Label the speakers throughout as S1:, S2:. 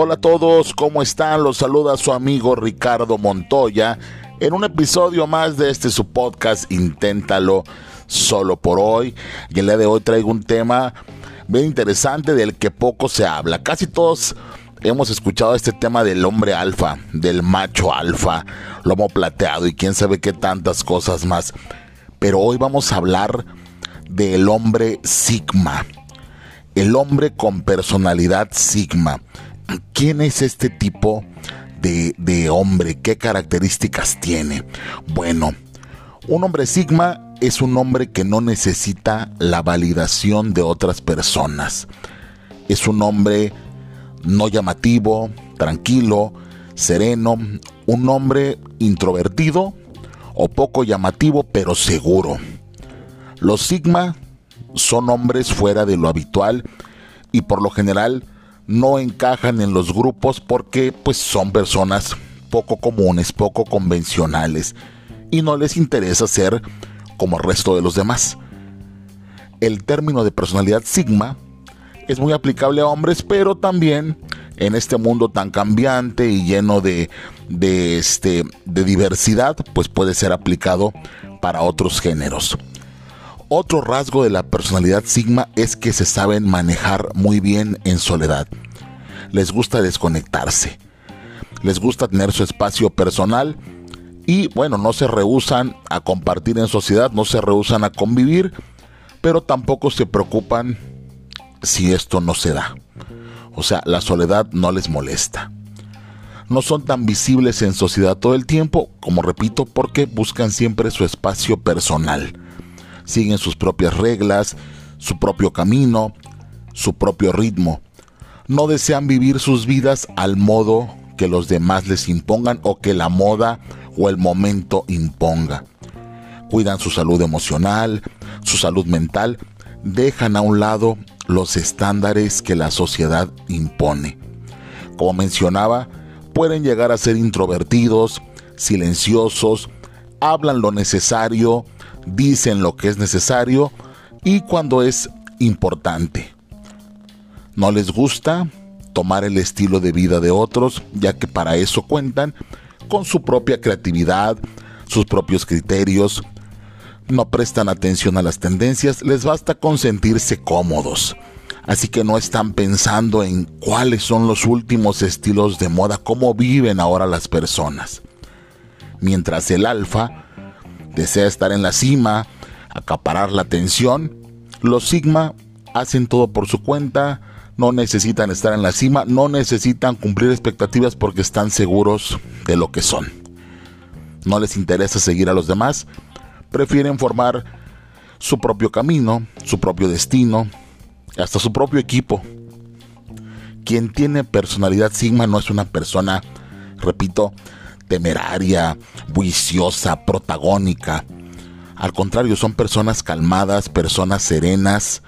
S1: Hola a todos, ¿cómo están? Los saluda su amigo Ricardo Montoya en un episodio más de este su podcast Inténtalo solo por hoy. Y el día de hoy traigo un tema bien interesante del que poco se habla. Casi todos hemos escuchado este tema del hombre alfa, del macho alfa, lomo plateado y quién sabe qué tantas cosas más. Pero hoy vamos a hablar del hombre sigma. El hombre con personalidad sigma. ¿Quién es este tipo de, hombre? ¿Qué características tiene? Bueno, un hombre sigma es un hombre que no necesita la validación de otras personas. Es un hombre no llamativo, tranquilo, sereno, un hombre introvertido o poco llamativo pero seguro. Los sigma son hombres fuera de lo habitual y por lo general no encajan en los grupos porque pues son personas poco comunes, poco convencionales y no les interesa ser como el resto de los demás. El término de personalidad sigma es muy aplicable a hombres, pero también en este mundo tan cambiante y lleno de, de, este, de diversidad, pues puede ser aplicado para otros géneros. Otro rasgo de la personalidad Sigma es que se saben manejar muy bien en soledad. Les gusta desconectarse. Les gusta tener su espacio personal y bueno, no se rehusan a compartir en sociedad, no se rehusan a convivir, pero tampoco se preocupan si esto no se da. O sea, la soledad no les molesta. No son tan visibles en sociedad todo el tiempo, como repito, porque buscan siempre su espacio personal siguen sus propias reglas, su propio camino, su propio ritmo. No desean vivir sus vidas al modo que los demás les impongan o que la moda o el momento imponga. Cuidan su salud emocional, su salud mental, dejan a un lado los estándares que la sociedad impone. Como mencionaba, pueden llegar a ser introvertidos, silenciosos, hablan lo necesario, dicen lo que es necesario y cuando es importante. No les gusta tomar el estilo de vida de otros, ya que para eso cuentan con su propia creatividad, sus propios criterios, no prestan atención a las tendencias, les basta con sentirse cómodos. Así que no están pensando en cuáles son los últimos estilos de moda, cómo viven ahora las personas. Mientras el alfa desea estar en la cima, acaparar la atención, los Sigma hacen todo por su cuenta, no necesitan estar en la cima, no necesitan cumplir expectativas porque están seguros de lo que son. No les interesa seguir a los demás, prefieren formar su propio camino, su propio destino, hasta su propio equipo. Quien tiene personalidad Sigma no es una persona, repito, temeraria, viciosa, protagónica. Al contrario, son personas calmadas, personas serenas,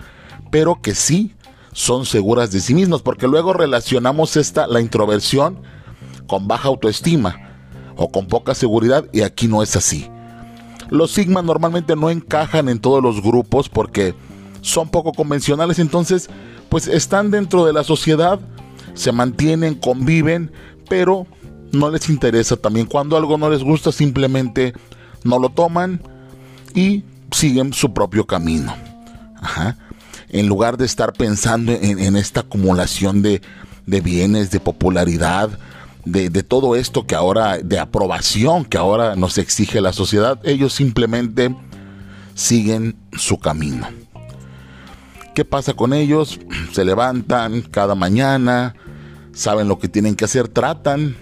S1: pero que sí son seguras de sí mismas, porque luego relacionamos esta, la introversión, con baja autoestima o con poca seguridad, y aquí no es así. Los sigmas normalmente no encajan en todos los grupos porque son poco convencionales, entonces pues están dentro de la sociedad, se mantienen, conviven, pero no les interesa también. Cuando algo no les gusta, simplemente no lo toman y siguen su propio camino. En lugar de estar pensando en, esta acumulación de, bienes, de popularidad, de, de, todo esto que ahora, de aprobación que ahora nos exige la sociedad, ellos simplemente siguen su camino. ¿Qué pasa con ellos? Se levantan cada mañana, saben lo que tienen que hacer, tratan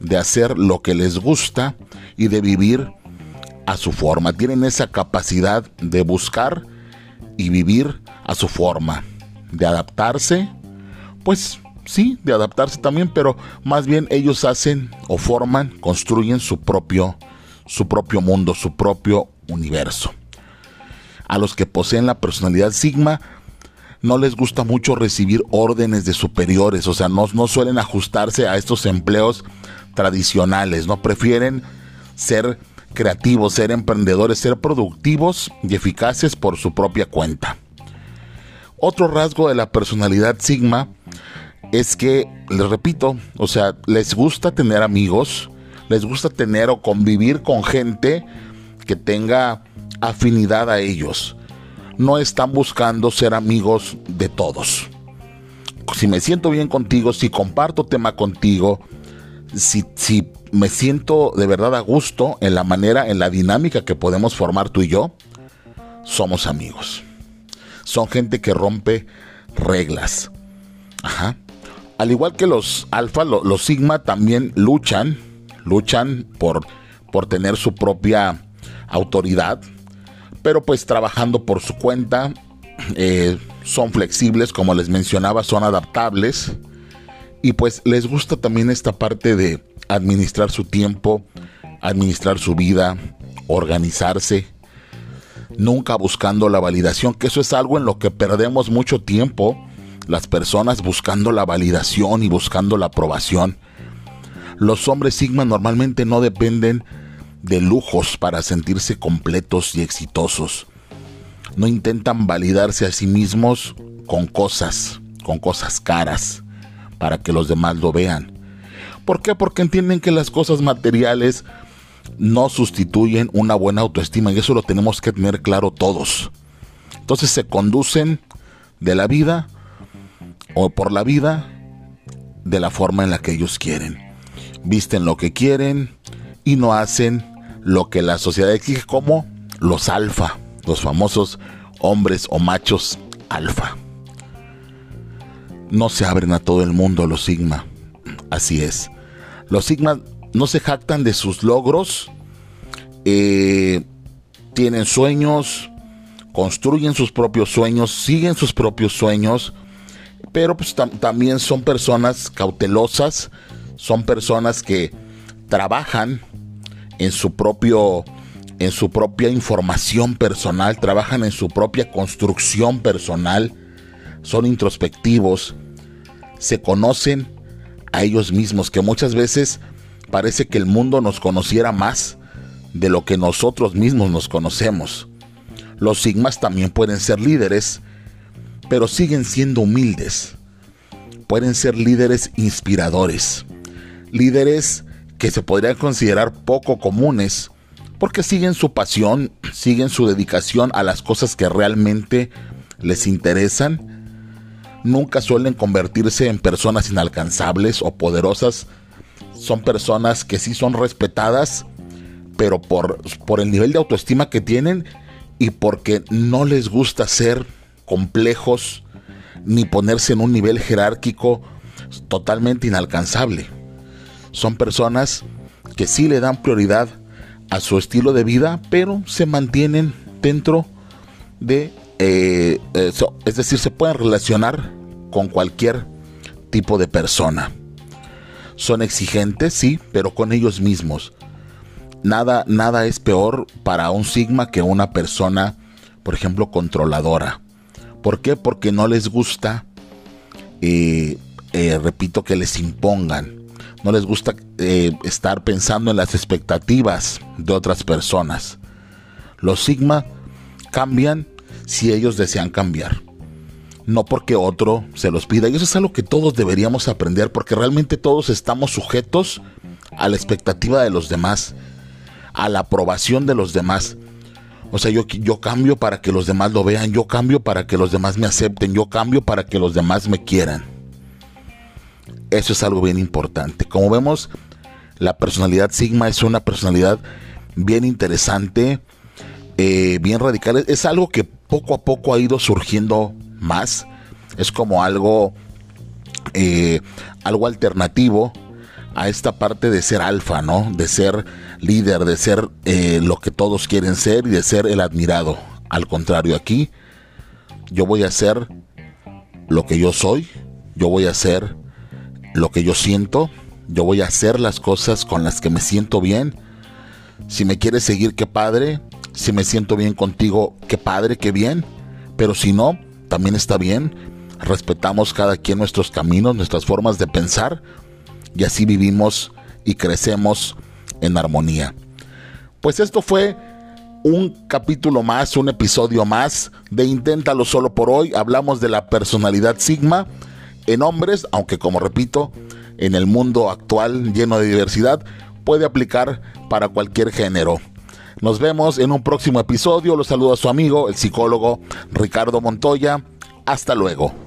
S1: de hacer lo que les gusta y de vivir a su forma. Tienen esa capacidad de buscar y vivir a su forma, de adaptarse, pues sí, de adaptarse también, pero más bien ellos hacen o forman, construyen su propio su propio mundo, su propio universo. A los que poseen la personalidad Sigma no les gusta mucho recibir órdenes de superiores, o sea, no, no suelen ajustarse a estos empleos tradicionales, ¿no? Prefieren ser creativos, ser emprendedores, ser productivos y eficaces por su propia cuenta. Otro rasgo de la personalidad Sigma es que, les repito, o sea, les gusta tener amigos, les gusta tener o convivir con gente que tenga afinidad a ellos. No están buscando ser amigos de todos. Si me siento bien contigo, si comparto tema contigo, si, si me siento de verdad a gusto en la manera, en la dinámica que podemos formar tú y yo, somos amigos. Son gente que rompe reglas. Ajá. Al igual que los alfa, los sigma también luchan, luchan por, por tener su propia autoridad, pero pues trabajando por su cuenta, eh, son flexibles, como les mencionaba, son adaptables y pues les gusta también esta parte de administrar su tiempo, administrar su vida, organizarse, nunca buscando la validación, que eso es algo en lo que perdemos mucho tiempo, las personas buscando la validación y buscando la aprobación. Los hombres Sigma normalmente no dependen de lujos para sentirse completos y exitosos. No intentan validarse a sí mismos con cosas, con cosas caras, para que los demás lo vean. ¿Por qué? Porque entienden que las cosas materiales no sustituyen una buena autoestima y eso lo tenemos que tener claro todos. Entonces se conducen de la vida o por la vida de la forma en la que ellos quieren. Visten lo que quieren y no hacen lo que la sociedad exige como los alfa, los famosos hombres o machos alfa. No se abren a todo el mundo los sigma. Así es. Los sigma no se jactan de sus logros. Eh, tienen sueños, construyen sus propios sueños, siguen sus propios sueños, pero pues también son personas cautelosas, son personas que trabajan en su propio en su propia información personal, trabajan en su propia construcción personal, son introspectivos, se conocen a ellos mismos, que muchas veces parece que el mundo nos conociera más de lo que nosotros mismos nos conocemos. Los sigmas también pueden ser líderes, pero siguen siendo humildes. Pueden ser líderes inspiradores, líderes que se podrían considerar poco comunes, porque siguen su pasión, siguen su dedicación a las cosas que realmente les interesan. Nunca suelen convertirse en personas inalcanzables o poderosas. Son personas que sí son respetadas, pero por, por el nivel de autoestima que tienen y porque no les gusta ser complejos ni ponerse en un nivel jerárquico totalmente inalcanzable. Son personas que sí le dan prioridad a su estilo de vida, pero se mantienen dentro de, eh, es decir, se pueden relacionar con cualquier tipo de persona. Son exigentes, sí, pero con ellos mismos. Nada, nada es peor para un sigma que una persona, por ejemplo, controladora. ¿Por qué? Porque no les gusta, eh, eh, repito, que les impongan no les gusta eh, estar pensando en las expectativas de otras personas. Los sigma cambian si ellos desean cambiar. No porque otro se los pida. Y eso es algo que todos deberíamos aprender porque realmente todos estamos sujetos a la expectativa de los demás, a la aprobación de los demás. O sea, yo, yo cambio para que los demás lo vean, yo cambio para que los demás me acepten, yo cambio para que los demás me quieran. Eso es algo bien importante. Como vemos, la personalidad Sigma es una personalidad bien interesante, eh, bien radical. Es algo que poco a poco ha ido surgiendo más. Es como algo, eh, algo alternativo a esta parte de ser alfa, ¿no? De ser líder, de ser eh, lo que todos quieren ser y de ser el admirado. Al contrario, aquí yo voy a ser lo que yo soy, yo voy a ser lo que yo siento, yo voy a hacer las cosas con las que me siento bien. Si me quieres seguir, qué padre. Si me siento bien contigo, qué padre, qué bien. Pero si no, también está bien. Respetamos cada quien nuestros caminos, nuestras formas de pensar y así vivimos y crecemos en armonía. Pues esto fue un capítulo más, un episodio más de Inténtalo solo por hoy. Hablamos de la personalidad Sigma en hombres, aunque como repito, en el mundo actual lleno de diversidad, puede aplicar para cualquier género. Nos vemos en un próximo episodio. Los saluda su amigo, el psicólogo Ricardo Montoya. Hasta luego.